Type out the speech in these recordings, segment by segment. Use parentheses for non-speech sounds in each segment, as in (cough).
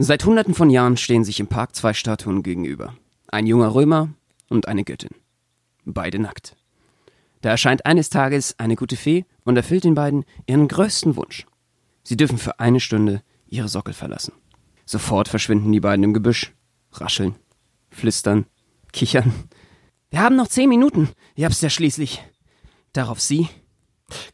Seit hunderten von Jahren stehen sich im Park zwei Statuen gegenüber. Ein junger Römer und eine Göttin. Beide nackt. Da erscheint eines Tages eine gute Fee und erfüllt den beiden ihren größten Wunsch. Sie dürfen für eine Stunde ihre Sockel verlassen. Sofort verschwinden die beiden im Gebüsch, rascheln, flüstern, kichern. Wir haben noch zehn Minuten, ihr habt's ja schließlich. Darauf sie.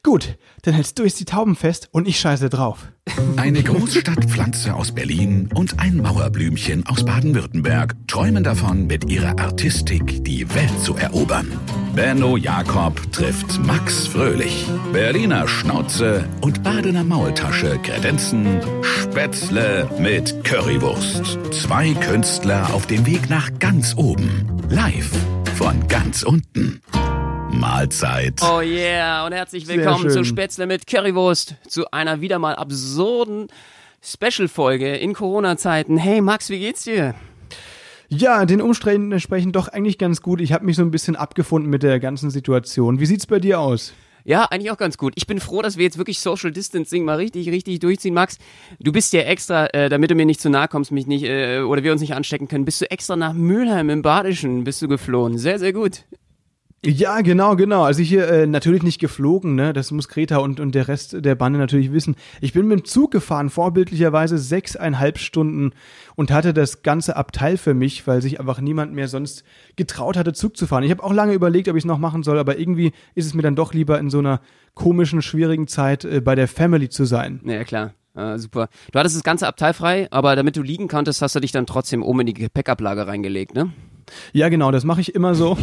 Gut, dann hältst du jetzt die Tauben fest und ich scheiße drauf. Eine Großstadtpflanze aus Berlin und ein Mauerblümchen aus Baden-Württemberg träumen davon, mit ihrer Artistik die Welt zu erobern. Benno Jakob trifft Max Fröhlich. Berliner Schnauze und Badener Maultasche kredenzen Spätzle mit Currywurst. Zwei Künstler auf dem Weg nach ganz oben. Live von ganz unten. Mahlzeit. Oh yeah, und herzlich willkommen zu Spätzle mit Currywurst, zu einer wieder mal absurden Special-Folge in Corona-Zeiten. Hey Max, wie geht's dir? Ja, den Umständen entsprechend doch eigentlich ganz gut. Ich habe mich so ein bisschen abgefunden mit der ganzen Situation. Wie sieht's bei dir aus? Ja, eigentlich auch ganz gut. Ich bin froh, dass wir jetzt wirklich Social Distancing mal richtig, richtig durchziehen, Max. Du bist ja extra, äh, damit du mir nicht zu nahe kommst, mich nicht, äh, oder wir uns nicht anstecken können, bist du extra nach Mülheim im Badischen, bist du geflohen. Sehr, sehr gut. Ja, genau, genau. Also hier äh, natürlich nicht geflogen, ne? Das muss Greta und, und der Rest der Bande natürlich wissen. Ich bin mit dem Zug gefahren, vorbildlicherweise sechseinhalb Stunden und hatte das ganze Abteil für mich, weil sich einfach niemand mehr sonst getraut hatte, Zug zu fahren. Ich habe auch lange überlegt, ob ich es noch machen soll, aber irgendwie ist es mir dann doch lieber in so einer komischen, schwierigen Zeit äh, bei der Family zu sein. Ja, klar. Ah, super. Du hattest das ganze Abteil frei, aber damit du liegen konntest, hast du dich dann trotzdem oben in die Gepäckablage reingelegt, ne? Ja, genau, das mache ich immer so.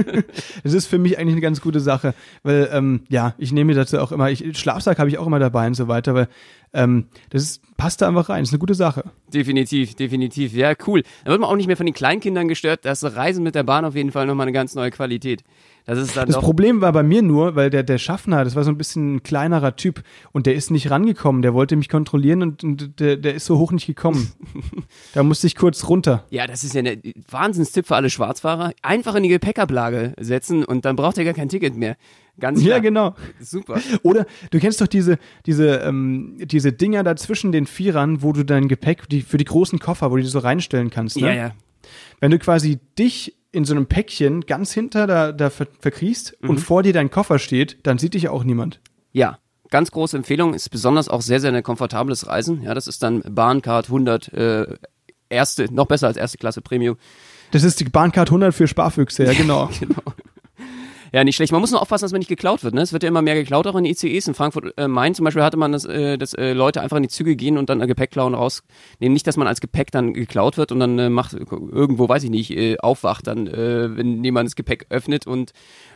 (laughs) das ist für mich eigentlich eine ganz gute Sache, weil ähm, ja, ich nehme mir dazu auch immer, ich, Schlafsack habe ich auch immer dabei und so weiter, weil ähm, das ist, passt da einfach rein, das ist eine gute Sache. Definitiv, definitiv, ja, cool. Dann wird man auch nicht mehr von den Kleinkindern gestört, das Reisen mit der Bahn auf jeden Fall nochmal eine ganz neue Qualität. Das, ist dann das Problem war bei mir nur, weil der, der Schaffner, das war so ein bisschen ein kleinerer Typ und der ist nicht rangekommen. Der wollte mich kontrollieren und, und der, der ist so hoch nicht gekommen. (laughs) da musste ich kurz runter. Ja, das ist ja ein Wahnsinnstipp für alle Schwarzfahrer. Einfach in die Gepäckablage setzen und dann braucht er gar kein Ticket mehr. Ganz klar. Ja, genau. Super. (laughs) Oder du kennst doch diese, diese, ähm, diese Dinger da zwischen den Vierern, wo du dein Gepäck die, für die großen Koffer, wo du die so reinstellen kannst. Ne? Ja, ja. Wenn du quasi dich in so einem Päckchen ganz hinter da, da ver verkriechst mhm. und vor dir dein Koffer steht, dann sieht dich ja auch niemand. Ja, ganz große Empfehlung, ist besonders auch sehr, sehr ein komfortables Reisen. Ja, das ist dann Bahncard 100, äh, erste, noch besser als erste Klasse Premium. Das ist die Bahncard 100 für Sparfüchse, ja genau. (laughs) genau. Ja, nicht schlecht. Man muss nur aufpassen, dass man nicht geklaut wird. Ne? Es wird ja immer mehr geklaut, auch in ICEs. In Frankfurt äh, Main zum Beispiel hatte man das, äh, dass äh, Leute einfach in die Züge gehen und dann äh, Gepäck klauen rausnehmen. Nicht, dass man als Gepäck dann geklaut wird und dann äh, macht irgendwo, weiß ich nicht, äh, aufwacht dann, äh, wenn jemand das Gepäck öffnet und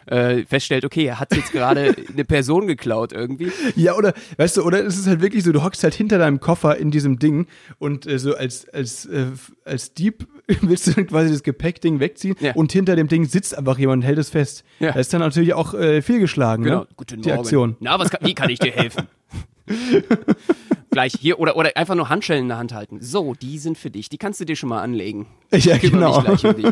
äh, feststellt, okay, er hat jetzt gerade (laughs) eine Person geklaut irgendwie. Ja, oder, weißt du, oder es ist halt wirklich so, du hockst halt hinter deinem Koffer in diesem Ding und äh, so als, als, äh, als Dieb (laughs) willst du quasi das Gepäckding wegziehen ja. und hinter dem Ding sitzt einfach jemand und hält es fest. Ja. Das ist dann natürlich auch äh, fehlgeschlagen, genau. ne? Guten Die. Aktion. Na, was kann, wie kann ich dir helfen? (laughs) Gleich hier oder, oder einfach nur Handschellen in der Hand halten. So, die sind für dich. Die kannst du dir schon mal anlegen. Ja, genau. Um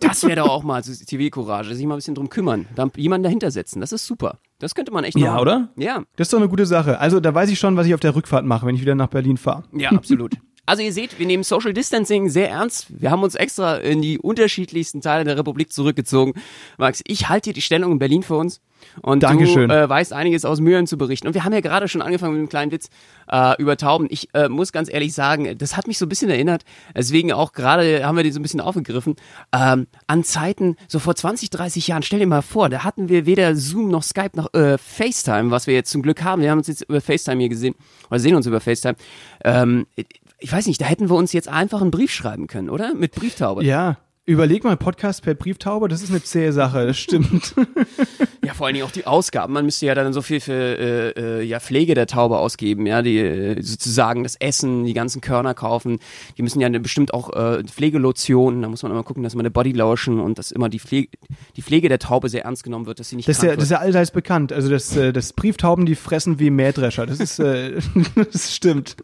das wäre doch auch mal Zivilcourage, sich mal ein bisschen drum kümmern. Dann jemanden dahinter setzen. Das ist super. Das könnte man echt Ja, machen. oder? Ja. Das ist doch eine gute Sache. Also, da weiß ich schon, was ich auf der Rückfahrt mache, wenn ich wieder nach Berlin fahre. Ja, absolut. (laughs) Also ihr seht, wir nehmen Social Distancing sehr ernst. Wir haben uns extra in die unterschiedlichsten Teile der Republik zurückgezogen. Max, ich halte hier die Stellung in Berlin für uns. Und Dankeschön. du äh, weißt einiges aus Mühlen zu berichten. Und wir haben ja gerade schon angefangen mit einem kleinen Witz äh, über Tauben. Ich äh, muss ganz ehrlich sagen, das hat mich so ein bisschen erinnert. Deswegen auch gerade haben wir die so ein bisschen aufgegriffen. Ähm, an Zeiten, so vor 20, 30 Jahren, stell dir mal vor, da hatten wir weder Zoom noch Skype noch äh, FaceTime, was wir jetzt zum Glück haben. Wir haben uns jetzt über FaceTime hier gesehen oder sehen uns über FaceTime. Ähm, ich weiß nicht, da hätten wir uns jetzt einfach einen Brief schreiben können, oder? Mit Brieftaube. Ja. Überleg mal, Podcast per Brieftaube, das ist eine zähe Sache, das stimmt. (laughs) ja, vor allen Dingen auch die Ausgaben. Man müsste ja dann so viel für äh, äh, ja, Pflege der Taube ausgeben, ja, die äh, sozusagen das Essen, die ganzen Körner kaufen. Die müssen ja bestimmt auch äh, Pflegelotionen, da muss man immer gucken, dass man eine Bodylotion und dass immer die Pflege, die Pflege der Taube sehr ernst genommen wird, dass sie nicht das ist ja, Das ist ja allseits bekannt. Also das, äh, das Brieftauben, die fressen wie Mähdrescher. Das ist, äh, (laughs) das stimmt.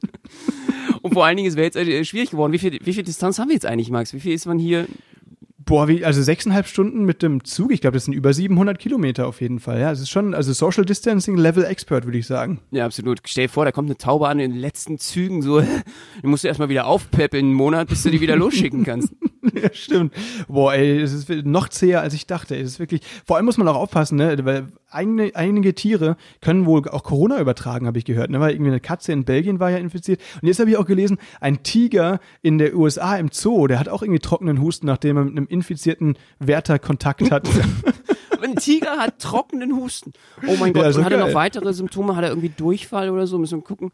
Und vor allen Dingen, es wäre jetzt äh, schwierig geworden. Wie viel, wie viel Distanz haben wir jetzt eigentlich, Max? Wie viel ist man hier? Boah, wie, also sechseinhalb Stunden mit dem Zug, ich glaube, das sind über 700 Kilometer auf jeden Fall. Ja, es ist schon, also Social Distancing Level Expert, würde ich sagen. Ja, absolut. Stell dir vor, da kommt eine Taube an in den letzten Zügen, so, (laughs) die musst du erstmal wieder aufpeppeln einen Monat, bis du die wieder losschicken kannst. (laughs) ja, stimmt. Boah, ey, es ist noch zäher, als ich dachte. Es ist wirklich, vor allem muss man auch aufpassen, ne, weil einige, einige Tiere können wohl auch Corona übertragen, habe ich gehört, ne, weil irgendwie eine Katze in Belgien war ja infiziert. Und jetzt habe ich auch gelesen, ein Tiger in der USA im Zoo, der hat auch irgendwie trockenen Husten, nachdem er mit einem infizierten Wärter Kontakt hat. (laughs) Ein Tiger hat trockenen Husten. Oh mein Gott, Ja, so und hat er noch geil. weitere Symptome? Hat er irgendwie Durchfall oder so? Müssen wir gucken.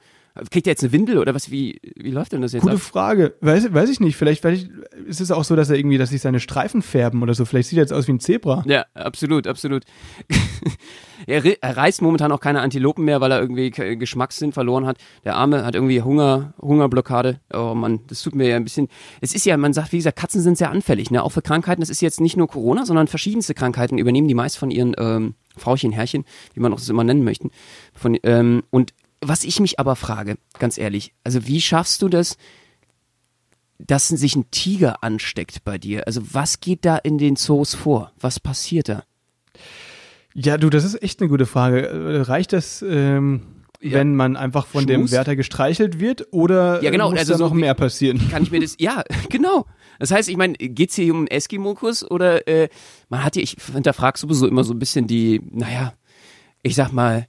Kriegt er jetzt eine Windel oder was? Wie, wie läuft denn das jetzt Gute ab? Frage. Weiß, weiß ich nicht. Vielleicht, vielleicht ist es auch so, dass er irgendwie, dass sich seine Streifen färben oder so. Vielleicht sieht er jetzt aus wie ein Zebra. Ja, absolut, absolut. (laughs) er, er reißt momentan auch keine Antilopen mehr, weil er irgendwie Geschmackssinn verloren hat. Der Arme hat irgendwie Hunger, Hungerblockade. Oh Mann, das tut mir ja ein bisschen. Es ist ja, man sagt, wie gesagt, Katzen sind sehr anfällig, ne? Auch für Krankheiten. Das ist jetzt nicht nur Corona, sondern verschiedenste Krankheiten übernehmen die meist von ihren ähm, Frauchen, Herrchen, wie man auch das immer nennen möchten. Von, ähm, und was ich mich aber frage, ganz ehrlich, also wie schaffst du das, dass sich ein Tiger ansteckt bei dir? Also was geht da in den Zoos vor? Was passiert da? Ja, du, das ist echt eine gute Frage. Äh, Reicht das, ähm, Ja. wenn man einfach von dem Schmust? Wärter gestreichelt wird oder Ja, genau, muss also da noch mehr passieren? Kann ich mir das, ja, (laughs) genau. Das heißt, ich meine, geht's hier um einen Eskimokus oder äh, man hat hier, ich hinterfrage sowieso immer so ein bisschen die, naja, ich sag mal,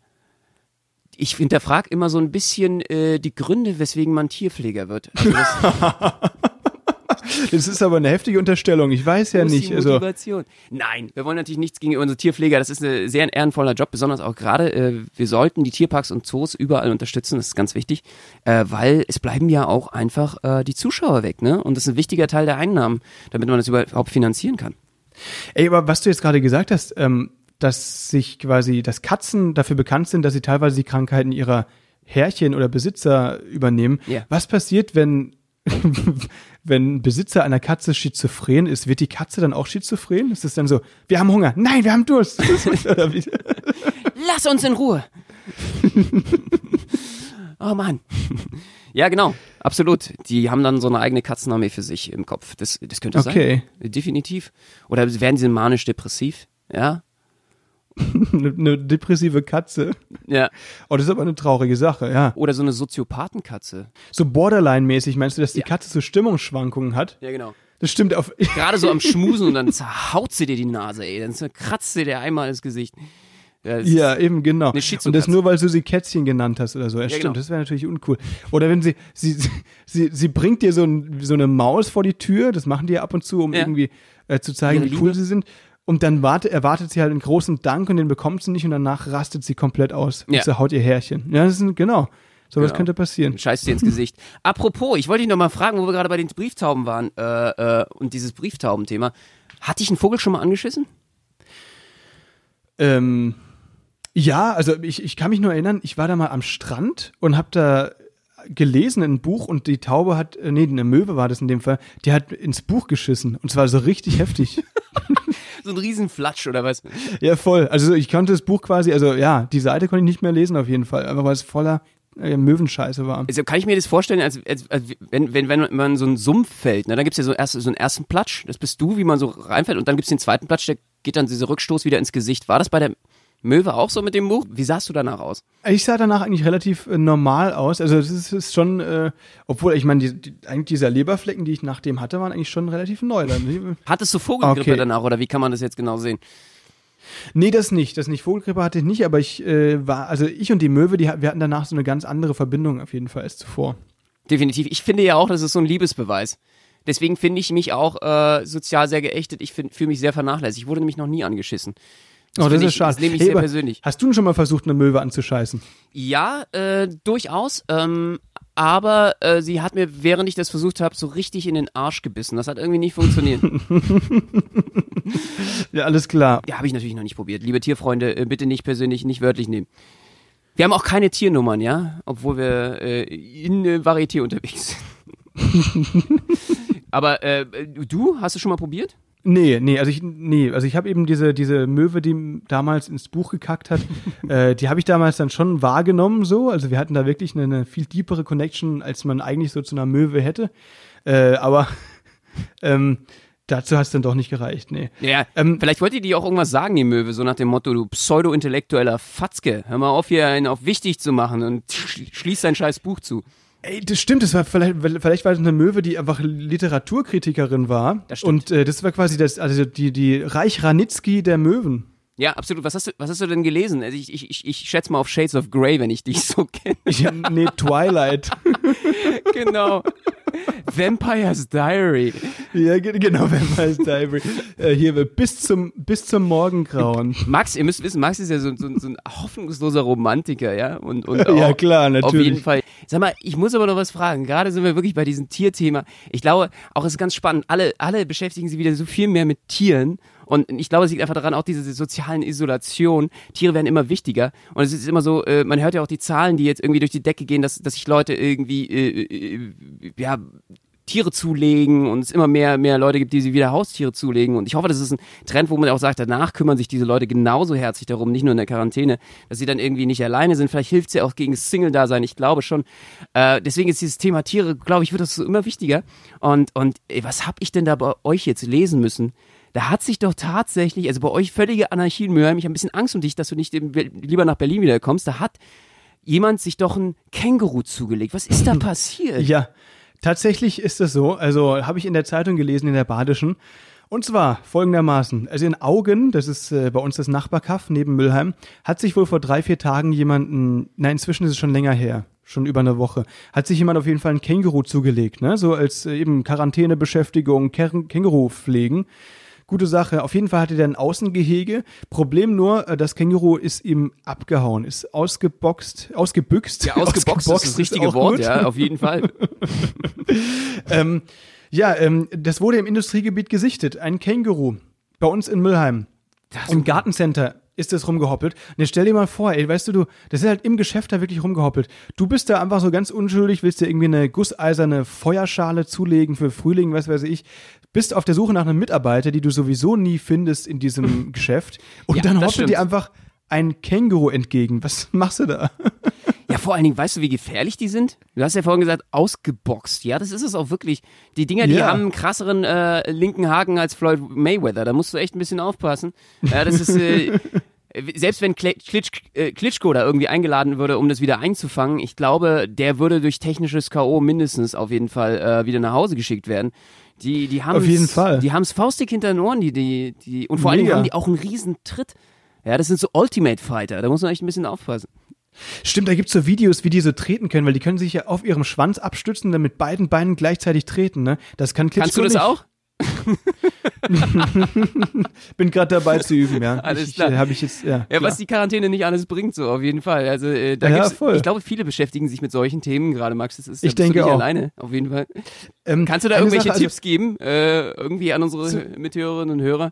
ich hinterfrage immer so ein bisschen äh, die Gründe, weswegen man Tierpfleger wird. Also das (laughs) (laughs) ist aber eine heftige Unterstellung. Ich weiß ja nicht. Also. Nein, wir wollen natürlich nichts gegen unsere Tierpfleger. Das ist ein sehr ehrenvoller Job, besonders auch gerade. Äh, wir sollten die Tierparks und Zoos überall unterstützen. Das ist ganz wichtig, äh, weil es bleiben ja auch einfach äh, die Zuschauer weg, ne? Und das ist ein wichtiger Teil der Einnahmen, damit man das überhaupt finanzieren kann. ey, aber was du jetzt gerade gesagt hast, ähm, dass sich quasi, dass Katzen dafür bekannt sind, dass sie teilweise die Krankheiten ihrer Herrchen oder Besitzer übernehmen. Ja. Was passiert, wenn (laughs) wenn ein Besitzer einer Katze schizophren ist, wird die Katze dann auch schizophren? Ist es dann so, wir haben Hunger, nein, wir haben Durst? (laughs) Lass uns in Ruhe. (laughs) oh Mann. Ja, genau. Absolut. Die haben dann so eine eigene Katzenarmee für sich im Kopf. Das, das könnte Okay. sein. Definitiv. Oder werden sie manisch-depressiv? Ja. (laughs) eine, depressive Katze. Ja. Oh, das ist aber eine traurige Sache, ja. Oder so eine Soziopathenkatze. So Borderline-mäßig, meinst du, dass die Ja. Katze so Stimmungsschwankungen hat? Ja, genau. Das stimmt auf. (laughs) Gerade so am Schmusen und dann zerhaut sie dir die Nase, ey. Dann kratzt sie dir einmal ins Gesicht. Ja, Ja, eben, genau. Und das nur, weil du sie Kätzchen genannt hast oder so. Ja, stimmt, genau. das wäre natürlich uncool. Oder wenn sie, sie, sie, sie bringt dir so, ein, so eine Maus vor die Tür, das machen die ja ab und zu, um Ja. irgendwie äh, zu zeigen, Ihre wie cool Liebe. sie sind. Und dann warte, erwartet sie halt einen großen Dank und den bekommt sie nicht und danach rastet sie komplett aus und Ja. zerhaut ihr Härchen. Ja, das ist, genau. Sowas Genau. könnte passieren. Scheiß dir ins Gesicht. (laughs) Apropos, ich wollte dich noch mal fragen, wo wir gerade bei den Brieftauben waren äh, äh, und dieses Brieftaubenthema. Hat dich ein Vogel schon mal angeschissen? Ähm, ja, also ich, ich kann mich nur erinnern, ich war da mal am Strand und habe da gelesen in ein Buch und die Taube hat, äh, nee, eine Möwe war das in dem Fall, die hat ins Buch geschissen und zwar so richtig heftig. (laughs) So ein Riesenflatsch oder was? Ja, voll. Also ich konnte das Buch quasi, also ja, die Seite konnte ich nicht mehr lesen auf jeden Fall, aber weil es voller äh, Möwenscheiße war. Also kann ich mir das vorstellen, als, als, als wenn, wenn, wenn man so einen Sumpf fällt, ne, dann gibt's ja so, erst, so einen ersten Platsch, das bist du, wie man so reinfällt, und dann gibt's den zweiten Platsch, der geht dann dieser Rückstoß wieder ins Gesicht. War das bei der Möwe auch so mit dem Buch? Wie sahst du danach aus? Ich sah danach eigentlich relativ äh, normal aus. Also das ist, schon, äh, obwohl ich meine, die, die, eigentlich dieser Leberflecken, die ich nach dem hatte, waren eigentlich schon relativ neu. Dann. (laughs) Hattest du Vogelgrippe Okay. danach oder wie kann man das jetzt genau sehen? Nee, das nicht. Das nicht. Vogelgrippe hatte ich nicht, aber ich äh, war, also ich und die Möwe, die, wir hatten danach so eine ganz andere Verbindung auf jeden Fall als zuvor. Definitiv. Ich finde ja auch, das ist so ein Liebesbeweis. Deswegen finde ich mich auch äh, sozial sehr geächtet. Ich fühle mich sehr vernachlässigt. Ich wurde nämlich noch nie angeschissen. Oh, das ist ich- schade. Das nehme ich Hey, sehr persönlich. Hast du schon mal versucht, eine Möwe anzuscheißen? Ja, äh, durchaus. Ähm, aber äh, sie hat mir, während ich das versucht habe, so richtig in den Arsch gebissen. Das hat irgendwie nicht funktioniert. (laughs) Ja, alles klar. ja, habe ich natürlich noch nicht probiert. Liebe Tierfreunde, äh, bitte nicht persönlich, nicht wörtlich nehmen. Wir haben auch keine Tiernummern, ja, obwohl wir äh, in äh, Varieté unterwegs sind. (laughs) aber äh, du, hast du schon mal probiert? Nee, nee, also ich, nee, also ich habe eben diese, diese Möwe, die damals ins Buch gekackt hat, (laughs) äh, die habe ich damals dann schon wahrgenommen so. Also wir hatten da wirklich eine, eine viel tiefere Connection, als man eigentlich so zu einer Möwe hätte. Äh, aber (laughs) ähm, dazu hat es dann doch nicht gereicht, nee. Ja, ähm, vielleicht wollte die auch irgendwas sagen, die Möwe, so nach dem Motto, du pseudo-intellektueller Fatzke, hör mal auf, hier einen auf wichtig zu machen und schließ dein scheiß Buch zu. Ey, das stimmt, das war vielleicht, vielleicht war das eine Möwe, die einfach Literaturkritikerin war. Das stimmt. Und äh, das war quasi das, also die, die Reich Ranitzky der Möwen. Ja, absolut. Was hast du, was hast du denn gelesen? Also ich, ich, ich, ich schätze mal auf Shades of Grey, wenn ich dich so (laughs) kenne. Ja, nee, Twilight. (laughs) genau. Vampire's Diary. Ja, genau, Vampire's Diary. Äh, hier bis zum, bis zum Morgengrauen. Max, ihr müsst wissen, Max ist ja so, so, so ein hoffnungsloser Romantiker, ja? Und, und auch, ja, klar, natürlich. Auf jeden Fall. Sag mal, ich muss aber noch was fragen. Gerade sind wir wirklich bei diesem Tierthema. Ich glaube, auch es ist ganz spannend. Alle, alle beschäftigen sich wieder so viel mehr mit Tieren. Und ich glaube, es liegt einfach daran, auch diese sozialen Isolation. Tiere werden immer wichtiger. Und es ist immer so, äh, man hört ja auch die Zahlen, die jetzt irgendwie durch die Decke gehen, dass, dass sich Leute irgendwie, äh, äh, ja, Tiere zulegen und es immer mehr, mehr Leute gibt, die sie wieder Haustiere zulegen. Und ich hoffe, das ist ein Trend, wo man auch sagt, danach kümmern sich diese Leute genauso herzlich darum, nicht nur in der Quarantäne, dass sie dann irgendwie nicht alleine sind. Vielleicht hilft es ja auch gegen das Single-Dasein, ich glaube schon. Äh, deswegen ist dieses Thema Tiere, glaube ich, wird das so immer wichtiger. Und, und ey, was habe ich denn da bei euch jetzt lesen müssen? Da hat sich doch tatsächlich, also bei euch völlige Anarchie in Mülheim, ich habe ein bisschen Angst um dich, dass du nicht lieber nach Berlin wieder kommst, da hat jemand sich doch ein Känguru zugelegt. Was ist da (laughs) passiert? Ja, tatsächlich ist es so. Also habe ich in der Zeitung gelesen, in der Badischen. Und zwar folgendermaßen. Also in Augen, das ist äh, bei uns das Nachbarkaff neben Mülheim, hat sich wohl vor drei, vier Tagen jemanden, nein, inzwischen ist es schon länger her, schon über eine Woche, hat sich jemand auf jeden Fall ein Känguru zugelegt, ne? So als äh, eben Quarantänebeschäftigung, Känguru pflegen gute Sache. Auf jeden Fall hatte der ein Außengehege. Problem nur, äh, das Känguru ist ihm abgehauen, ist ausgeboxt, ausgebüxt. Ja, ausgeboxt, ausgeboxt ist das richtige Wort, gut. ja, auf jeden Fall. (laughs) ähm, ja, ähm, das wurde im Industriegebiet gesichtet. Ein Känguru. Bei uns in Müllheim. Das Im Gartencenter ist das rumgehoppelt. Und jetzt stell dir mal vor, ey, weißt du, du, das ist halt im Geschäft da wirklich rumgehoppelt. Du bist da einfach so ganz unschuldig, willst dir irgendwie eine gusseiserne Feuerschale zulegen für Frühling, was weiß ich, bist auf der Suche nach einem Mitarbeiter, die du sowieso nie findest in diesem (laughs) Geschäft. Und ja, dann hoppelt dir einfach ein Känguru entgegen. Was (laughs) machst du da? Ja, vor allen Dingen, weißt du, wie gefährlich die sind? Du hast ja vorhin gesagt, ausgeboxt. Ja, das ist es auch wirklich. Die Dinger, die ja. haben einen krasseren äh, linken Haken als Floyd Mayweather. Da musst du echt ein bisschen aufpassen. Ja, das ist. Äh, (laughs) selbst wenn äh, Klitschko da irgendwie eingeladen würde, um das wieder einzufangen, ich glaube, der würde durch technisches K.O. mindestens auf jeden Fall äh, wieder nach Hause geschickt werden. Die, die haben Auf jeden Fall. Die haben es faustig hinter den Ohren, die, die, die, und vor allem haben die auch einen riesen Tritt. Ja, das sind so Ultimate Fighter, da muss man echt ein bisschen aufpassen. Stimmt, da gibt es so Videos, wie die so treten können, weil die können sich ja auf ihrem Schwanz abstützen und dann mit beiden Beinen gleichzeitig treten, ne? Das kann Klitschko Kannst du das nicht. auch? (laughs) Bin gerade dabei zu üben, ja. Alles ich, klar. Äh, ich jetzt, ja, ja was die Quarantäne nicht alles bringt, so auf jeden Fall. Also äh, da ja, gibt's, voll. ich glaube, viele beschäftigen sich mit solchen Themen gerade, Max. Das ist, ich denke auch. alleine, auf jeden Fall. Ähm, Kannst du da irgendwelche Sache, also Tipps geben, äh, irgendwie an unsere Mithörerinnen und Hörer?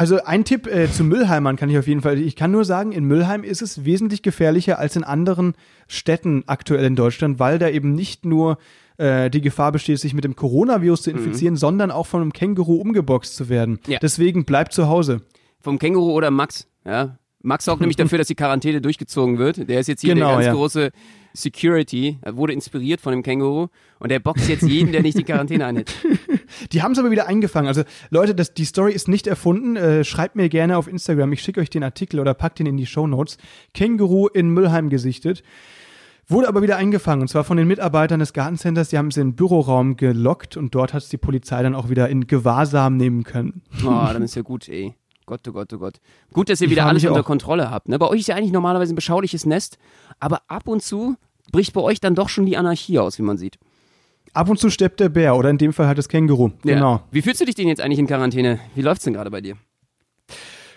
Also ein Tipp äh, zu Müllheimern kann ich auf jeden Fall. Ich kann nur sagen, in Müllheim ist es wesentlich gefährlicher als in anderen Städten aktuell in Deutschland, weil da eben nicht nur äh, die Gefahr besteht, sich mit dem Coronavirus zu mhm. infizieren, mhm. sondern auch von einem Känguru umgeboxt zu werden. Ja. Deswegen bleibt zu Hause. Vom Känguru oder Max, ja. Max sorgt nämlich (laughs) dafür, dass die Quarantäne durchgezogen wird. Der ist jetzt hier genau, der ganz ja. große Security, er wurde inspiriert von dem Känguru und der boxt jetzt jeden, der nicht die Quarantäne einhält. (laughs) Die haben es aber wieder eingefangen. Also Leute, das, die Story ist nicht erfunden. Äh, schreibt mir gerne auf Instagram. Ich schicke euch den Artikel oder packt ihn in die Show Notes. Känguru in Müllheim gesichtet. Wurde aber wieder eingefangen, und zwar von den Mitarbeitern des Gartencenters, die haben es in den Büroraum gelockt und dort hat es die Polizei dann auch wieder in Gewahrsam nehmen können. Oh, (laughs) dann ist ja gut, ey. Gott, oh Gott, oh Gott. Gut, dass ihr ich wieder alles unter Kontrolle habt. Ne? Bei euch ist ja eigentlich normalerweise ein beschauliches Nest, aber ab und zu bricht bei euch dann doch schon die Anarchie aus, wie man sieht. Ab und zu steppt der Bär oder in dem Fall halt das Känguru. Ja. Genau. Wie fühlst du dich denn jetzt eigentlich in Quarantäne? Wie läuft's denn gerade bei dir?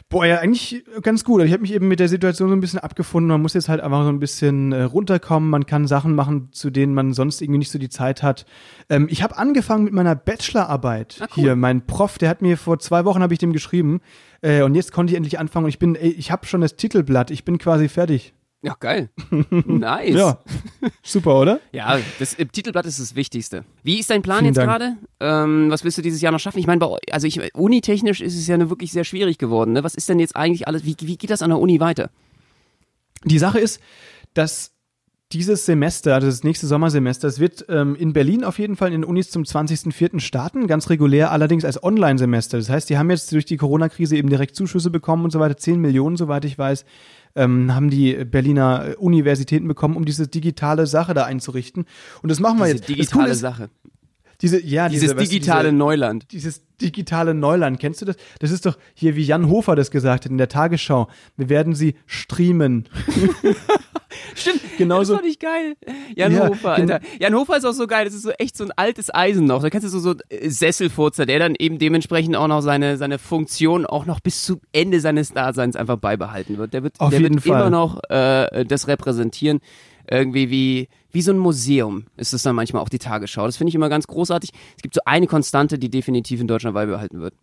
Boah, ja, eigentlich ganz gut. Ich habe mich eben mit der Situation so ein bisschen abgefunden. Man muss jetzt halt einfach so ein bisschen äh, runterkommen. Man kann Sachen machen, zu denen man sonst irgendwie nicht so die Zeit hat. Ähm, ich habe angefangen mit meiner Bachelorarbeit ah, cool. hier. Mein Prof, der hat mir vor zwei Wochen habe ich dem geschrieben äh, und jetzt konnte ich endlich anfangen. Und ich bin, ey, ich habe schon das Titelblatt. Ich bin quasi fertig. Ja, geil. (laughs) Nice. ja. Super, oder? Ja, das im Titelblatt ist das Wichtigste. Wie ist dein Plan Vielen jetzt gerade? Ähm, was willst du dieses Jahr noch schaffen? Ich meine, also ich, unitechnisch ist es ja wirklich sehr schwierig geworden. Ne? Was ist denn jetzt eigentlich alles? Wie, wie geht das an der Uni weiter? Die Sache ist, dass dieses Semester, also das nächste Sommersemester, es wird ähm, in Berlin auf jeden Fall in den Unis zum 20.04. starten, ganz regulär, allerdings als Online-Semester. Das heißt, die haben jetzt durch die Corona-Krise eben direkt Zuschüsse bekommen und so weiter, 10 Millionen, soweit ich weiß, ähm, haben die Berliner Universitäten bekommen, um diese digitale Sache da einzurichten. Und das machen wir Diese jetzt. digitale Coole Sache. Ist, diese, ja, Dieses diese, digitale diese, Neuland. dieses digitale Neuland. Kennst du das? Das ist doch hier, wie Jan Hofer das gesagt hat in der Tagesschau. Wir werden sie streamen. (laughs) Stimmt, (laughs) Genauso- das fand ich geil. Jan Ja, Hofer, Alter. Jan Hofer ist auch so geil, das ist so echt so ein altes Eisen noch. Da kennst du so, so äh, Sesselfurzer, der dann eben dementsprechend auch noch seine, seine Funktion auch noch bis zum Ende seines Daseins einfach beibehalten wird. Der wird, Auf der wird Fall. immer noch äh, das repräsentieren. Irgendwie wie, wie so ein Museum ist es dann manchmal auch die Tagesschau. Das finde ich immer ganz großartig. Es gibt so eine Konstante, die definitiv in Deutschland beibehalten wird.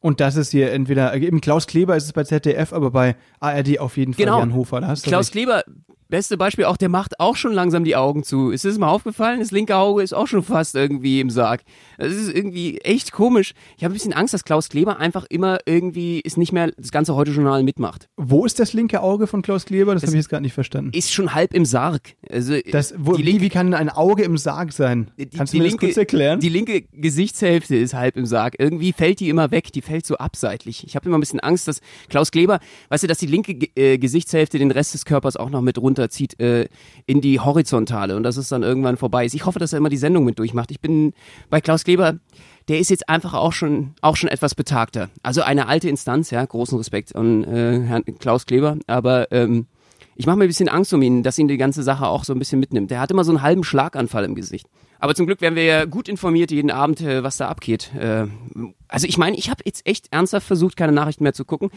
Und das ist hier entweder, eben Klaus Kleber ist es bei ZDF, aber bei ARD auf jeden Fall Genau. Jan Hofer. Da hast du Klaus recht. Kleber, beste Beispiel auch, der macht auch schon langsam die Augen zu. Ist das mal aufgefallen? Das linke Auge ist auch schon fast irgendwie im Sarg. Das ist irgendwie echt komisch. Ich habe ein bisschen Angst, dass Klaus Kleber einfach immer irgendwie ist nicht mehr das ganze Heute-Journal mitmacht. Wo ist das linke Auge von Klaus Kleber? Das, habe ich jetzt gerade nicht verstanden. Ist schon halb im Sarg. Also Das, wo, linke, wie kann ein Auge im Sarg sein? die, Kannst du mir linke, das kurz erklären? Die linke Gesichtshälfte ist halb im Sarg. Irgendwie fällt die immer weg. Die fällt so abseitlich. Ich habe immer ein bisschen Angst, dass Klaus Kleber, weißt du, dass die linke äh, Gesichtshälfte den Rest des Körpers auch noch mit runterzieht äh, in die horizontale und dass es dann irgendwann vorbei ist. Ich hoffe, dass er immer die Sendung mit durchmacht. Ich bin bei Klaus Kleber, der ist jetzt einfach auch schon auch schon etwas betagter. Also eine alte Instanz, ja, großen Respekt an äh, Herrn Klaus Kleber, aber ähm, ich mache mir ein bisschen Angst um ihn, dass ihn die ganze Sache auch so ein bisschen mitnimmt. Der hat immer so einen halben Schlaganfall im Gesicht. Aber zum Glück werden wir ja gut informiert jeden Abend, äh, was da abgeht. Äh, also ich meine, ich habe jetzt echt ernsthaft versucht, keine Nachrichten mehr zu gucken.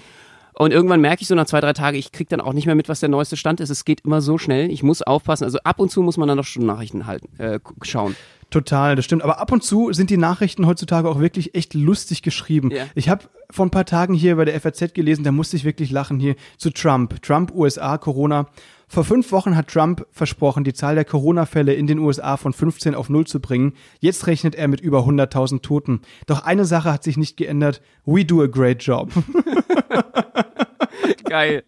Und irgendwann merke ich so nach zwei, drei Tagen, ich krieg dann auch nicht mehr mit, was der neueste Stand ist. Es geht immer so schnell. Ich muss aufpassen. Also ab und zu muss man dann noch schon Nachrichten halten, äh, schauen. Total, das stimmt. Aber ab und zu sind die Nachrichten heutzutage auch wirklich echt lustig geschrieben. Ja. Ich habe vor ein paar Tagen hier bei der FAZ gelesen, da musste ich wirklich lachen hier zu Trump. Trump, USA, Corona. Vor fünf Wochen hat Trump versprochen, die Zahl der Corona-Fälle in den USA von 15 auf 0 zu bringen. Jetzt rechnet er mit über 100.000 Toten. Doch eine Sache hat sich nicht geändert. We do a great job. (laughs) Geil.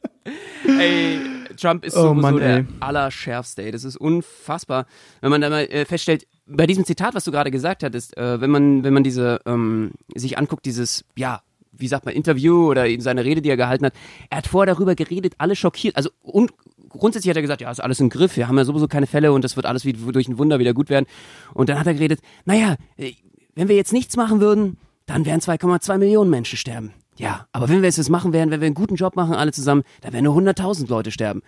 Ey, Trump ist Oh sowieso Mann, der ey. allerschärfste. Ey. Das ist unfassbar. Wenn man da mal äh, feststellt, bei diesem Zitat, was du gerade gesagt hattest, äh, wenn man, wenn man diese, ähm, sich anguckt, dieses, ja, wie sagt man, Interview oder eben seine Rede, die er gehalten hat, er hat vorher darüber geredet, alle schockiert, also und grundsätzlich hat er gesagt, ja, ist alles im Griff, wir haben ja sowieso keine Fälle und das wird alles wie, durch ein Wunder wieder gut werden. Und dann hat er geredet, naja, äh, wenn wir jetzt nichts machen würden, dann wären 2,2 Millionen Menschen sterben. Ja, aber wenn wir es jetzt machen werden, wenn wir einen guten Job machen, alle zusammen, dann werden nur 100.000 Leute sterben.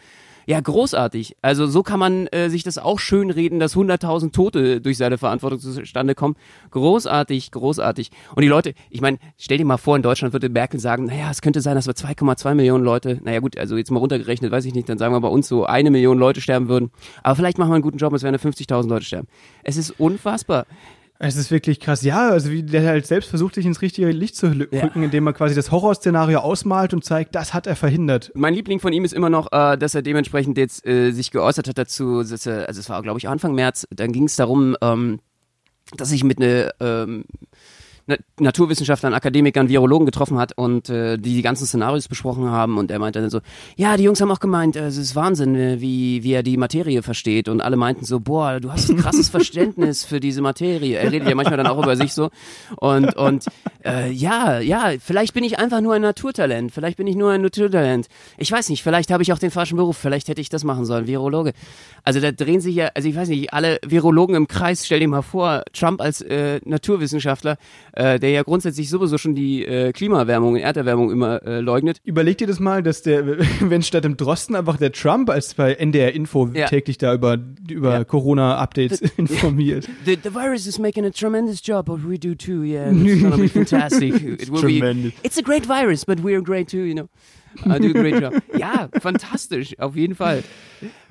Ja, großartig. Also so kann man äh, sich das auch schön reden, dass 100.000 Tote durch seine Verantwortung zustande kommen. Großartig, großartig. Und die Leute, ich meine, stell dir mal vor, in Deutschland würde Merkel sagen, naja, es könnte sein, dass wir 2,2 Millionen Leute, naja gut, also jetzt mal runtergerechnet, weiß ich nicht, dann sagen wir bei uns so eine Million Leute sterben würden. Aber vielleicht machen wir einen guten Job, es werden nur 50.000 Leute sterben. Es ist unfassbar. Es ist wirklich krass. Ja, also wie der halt selbst versucht, sich ins richtige Licht zu lü- Ja. rücken, indem er quasi das Horrorszenario ausmalt und zeigt, das hat er verhindert. Mein Liebling von ihm ist immer noch, äh, dass er dementsprechend jetzt äh, sich geäußert hat dazu, dass er, also es war glaube ich Anfang März, dann ging es darum, ähm, dass sich mit einer ähm, Naturwissenschaftlern, Akademikern, Virologen getroffen hat und äh, die die ganzen Szenarios besprochen haben und er meinte dann so, ja, die Jungs haben auch gemeint, äh, es ist Wahnsinn, äh, wie, wie er die Materie versteht und alle meinten so, boah, du hast ein krasses (laughs) Verständnis für diese Materie. Er redet ja manchmal dann auch über sich so und und äh, ja, ja, vielleicht bin ich einfach nur ein Naturtalent, vielleicht bin ich nur ein Naturtalent. Ich weiß nicht, vielleicht habe ich auch den falschen Beruf, vielleicht hätte ich das machen sollen, Virologe. Also da drehen sich ja, also ich weiß nicht, alle Virologen im Kreis, stell dir mal vor, Trump als äh, Naturwissenschaftler, äh, der ja grundsätzlich sowieso schon die äh, Klimaerwärmung, Erderwärmung immer äh, leugnet. Überleg dir das mal, dass der, (laughs) wenn statt dem Drosten einfach der Trump als bei NDR Info Ja. täglich da über, über Ja. Corona-Updates informiert. (laughs) The, the virus is making a tremendous job, but we do too. Yeah, (laughs) it's gonna be fantastic. It will Tremendous. be. It's a great virus, but we're great too. You know. I do a great job. Ja, fantastisch, auf jeden Fall.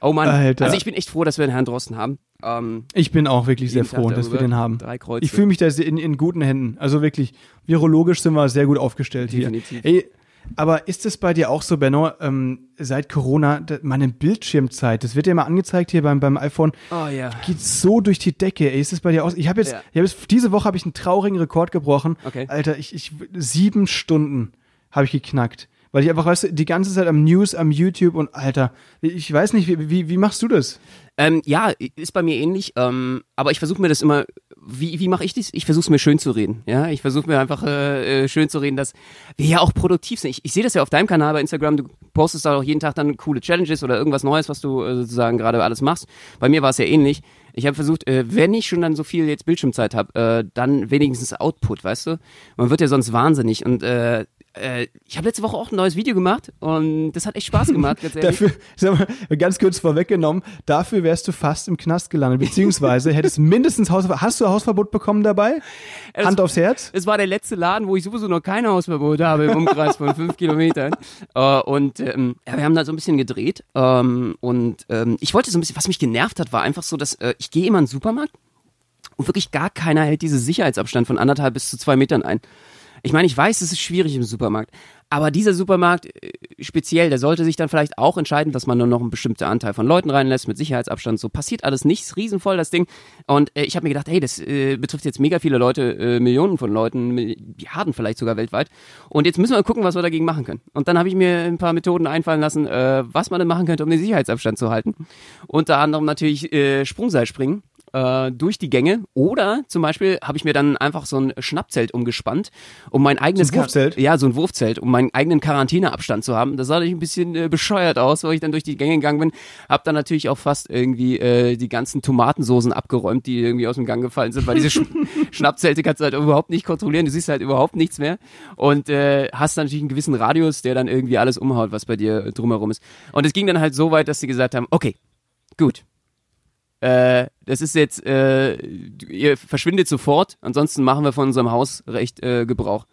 Oh Mann, Alter. also ich bin echt froh, dass wir den Herrn Drosten haben. Ähm, Ich bin auch wirklich sehr froh, dass wir den haben. Drei Kreuze. Ich fühle mich da in, in guten Händen. Also wirklich, virologisch sind wir sehr gut aufgestellt Definitiv. hier. Ey, aber ist es bei dir auch so, Benno, ähm, seit Corona, meine Bildschirmzeit, das wird ja immer angezeigt hier beim, beim iPhone, oh ja. geht so durch die Decke. Ey, ist es bei dir auch? Ich habe jetzt, ich hab jetzt, diese Woche habe ich einen traurigen Rekord gebrochen. Okay. Alter, ich, ich, sieben Stunden habe ich geknackt. Weil ich einfach, weißt du, die ganze Zeit am News, am YouTube und Alter, ich weiß nicht, wie, wie, wie machst du das? Ähm, ja, ist bei mir ähnlich, ähm, aber ich versuche mir das immer, wie, wie mache ich das? Ich versuche es mir schön zu reden, ja, ich versuche mir einfach äh, äh, schön zu reden, dass wir ja auch produktiv sind. Ich, ich sehe das ja auf deinem Kanal bei Instagram, du postest da auch jeden Tag dann coole Challenges oder irgendwas Neues, was du äh, sozusagen gerade alles machst. Bei mir war es ja ähnlich. Ich habe versucht, äh, wenn ich schon dann so viel jetzt Bildschirmzeit habe, äh, dann wenigstens Output, weißt du? Man wird ja sonst wahnsinnig und äh, äh, ich habe letzte Woche auch ein neues Video gemacht und das hat echt Spaß gemacht. (laughs) Dafür, sag mal, ganz kurz vorweggenommen, dafür wärst du fast im Knast gelandet, beziehungsweise (laughs) hättest mindestens Hausverbot. Hast du Hausverbot bekommen dabei? Es- Hand aufs Herz? Es war der letzte Laden, wo ich sowieso noch kein Hausverbot habe im Umkreis von fünf (laughs) Kilometern. Äh, und ähm, ja, wir haben da so ein bisschen gedreht. Ähm, und ähm, ich wollte so ein bisschen, was mich genervt hat, war einfach so, dass äh, ich gehe immer in den Supermarkt und wirklich gar keiner hält diese Sicherheitsabstand von anderthalb bis zu zwei Metern ein. Ich meine, ich weiß, es ist schwierig im Supermarkt, aber dieser Supermarkt äh, speziell, der sollte sich dann vielleicht auch entscheiden, dass man nur noch einen bestimmten Anteil von Leuten reinlässt mit Sicherheitsabstand. So passiert alles nicht, ist riesenvoll das Ding. Und äh, ich habe mir gedacht, hey, das äh, betrifft jetzt mega viele Leute, äh, Millionen von Leuten, Milliarden vielleicht sogar weltweit. Und jetzt müssen wir gucken, was wir dagegen machen können. Und dann habe ich mir ein paar Methoden einfallen lassen, äh, was man denn machen könnte, um den Sicherheitsabstand zu halten. Unter anderem natürlich äh, Sprungseil springen äh, durch die Gänge. Oder zum Beispiel habe ich mir dann einfach so ein Schnappzelt umgespannt, um mein eigenes So ein Wurfzelt? Ja, so ein Wurfzelt, um meinen eigenen Quarantäneabstand zu haben. Das sah natürlich ein bisschen äh, bescheuert aus, weil ich dann durch die Gänge gegangen bin. Hab dann natürlich auch fast irgendwie äh, die ganzen Tomatensoßen abgeräumt, die irgendwie aus dem Gang gefallen sind, weil diese Sch (laughs) Schnappzelte kannst du halt überhaupt nicht kontrollieren. Du siehst halt überhaupt nichts mehr und äh, hast dann natürlich einen gewissen Radius, der dann irgendwie alles umhaut, was bei dir drumherum ist. Und es ging dann halt so weit, dass sie gesagt haben, okay, gut, äh, das ist jetzt, äh, ihr verschwindet sofort, ansonsten machen wir von unserem Hausrecht äh, Gebrauch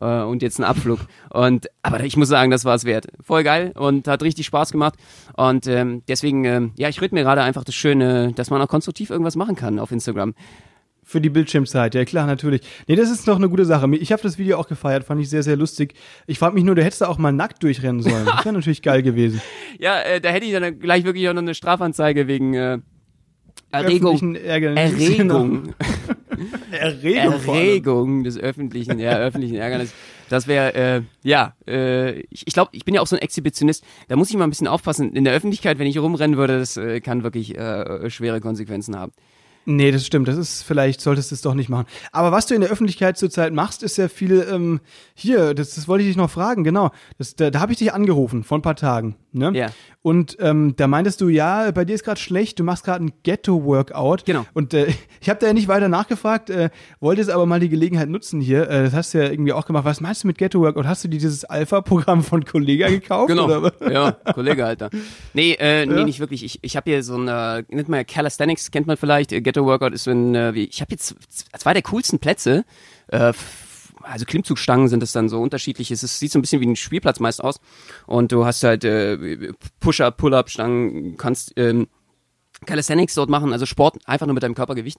äh, und jetzt einen Abflug. Und aber ich muss sagen, das war es wert. Voll geil und hat richtig Spaß gemacht. Und ähm, deswegen, ähm, ja, ich rede mir gerade einfach das Schöne, dass man auch konstruktiv irgendwas machen kann auf Instagram. Für die Bildschirmzeit, ja klar, natürlich. Nee, das ist doch eine gute Sache. Ich habe das Video auch gefeiert, fand ich sehr, sehr lustig. Ich frage mich nur, du hättest da auch mal nackt durchrennen sollen. Das wäre natürlich geil gewesen. (laughs) Ja, äh, da hätte ich dann gleich wirklich auch noch eine Strafanzeige wegen äh, Erregung. Ärgernis. Genau. (laughs) Erregung. Erregung. Erregung des öffentlichen, ja, öffentlichen Ärgernis. Das wäre, äh, ja, äh, ich, ich glaube, ich bin ja auch so ein Exhibitionist. Da muss ich mal ein bisschen aufpassen. In der Öffentlichkeit, wenn ich rumrennen würde, das äh, kann wirklich äh, schwere Konsequenzen haben. Nee, das stimmt. Das ist, vielleicht solltest du es doch nicht machen. Aber was du in der Öffentlichkeit zurzeit machst, ist ja viel, ähm, hier, das, das wollte ich dich noch fragen, genau. Das, da da habe ich dich angerufen vor ein paar Tagen. Ne? Ja. Und ähm, da meintest du, ja, bei dir ist gerade schlecht, du machst gerade ein Ghetto-Workout. Genau. Und äh, (laughs) ich habe da ja nicht weiter nachgefragt, äh, wollte jetzt aber mal die Gelegenheit nutzen hier. Äh, das hast du ja irgendwie auch gemacht. Was meinst du mit Ghetto-Workout? Hast du dir dieses Alpha-Programm von Kollega gekauft? Oder? Genau. Ja, Kollege, Alter. Nee, äh, nee, Ja? nicht wirklich. Ich, ich habe hier so ein, äh, nennt man ja Calisthenics, kennt man vielleicht. Äh, Ghetto Workout ist ein, äh, ich habe jetzt zwei der coolsten Plätze. Äh, also Klimmzugstangen sind es dann so unterschiedlich. Es ist, sieht so ein bisschen wie ein Spielplatz meist aus. Und du hast halt äh, Push-Up, Pull-Up-Stangen, kannst ähm, Calisthenics dort machen, also Sport einfach nur mit deinem Körpergewicht.